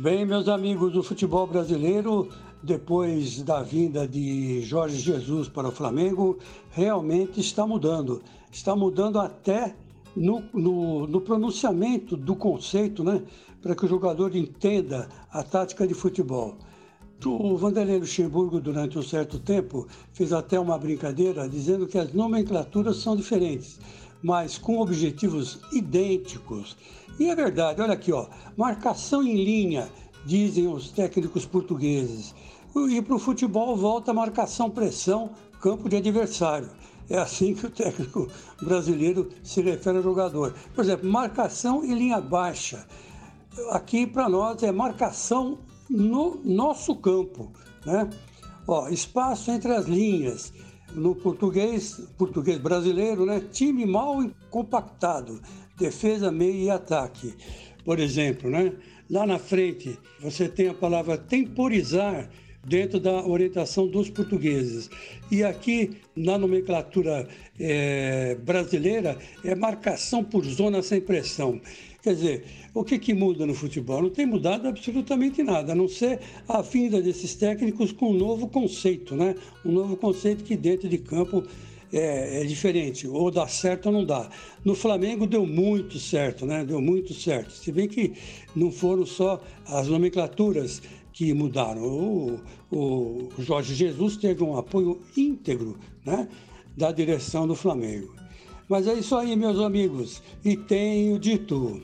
Bem, meus amigos do futebol brasileiro, depois da vinda de Jorge Jesus para o Flamengo, realmente está mudando. Está mudando até no, no, no pronunciamento do conceito, né? Para que o jogador entenda a tática de futebol. O Vanderlei Luxemburgo, durante um certo tempo, fez até uma brincadeira dizendo que as nomenclaturas são diferentes, mas com objetivos idênticos. E é verdade, olha aqui, ó, marcação em linha, dizem os técnicos portugueses. E para o futebol volta marcação-pressão, campo de adversário. É assim que o técnico brasileiro se refere ao jogador. Por exemplo, marcação em linha baixa. Aqui para nós é marcação no nosso campo, né? Ó, espaço entre as linhas. No português, português brasileiro, né? Time mal compactado, defesa, meio e ataque. Por exemplo, né? Lá na frente, você tem a palavra temporizar, dentro da orientação dos portugueses. E aqui, na nomenclatura é, brasileira, é marcação por zona sem pressão. Quer dizer, o que, que muda no futebol? Não tem mudado absolutamente nada, a não ser a vinda desses técnicos com um novo conceito, né? Um novo conceito que dentro de campo é, é, diferente, ou dá certo ou não dá. No Flamengo deu muito certo, né? Deu muito certo. Se bem que não foram só as nomenclaturas que mudaram. O, o Jorge Jesus teve um apoio íntegro né, da direção do Flamengo. Mas é isso aí, meus amigos, e tenho dito.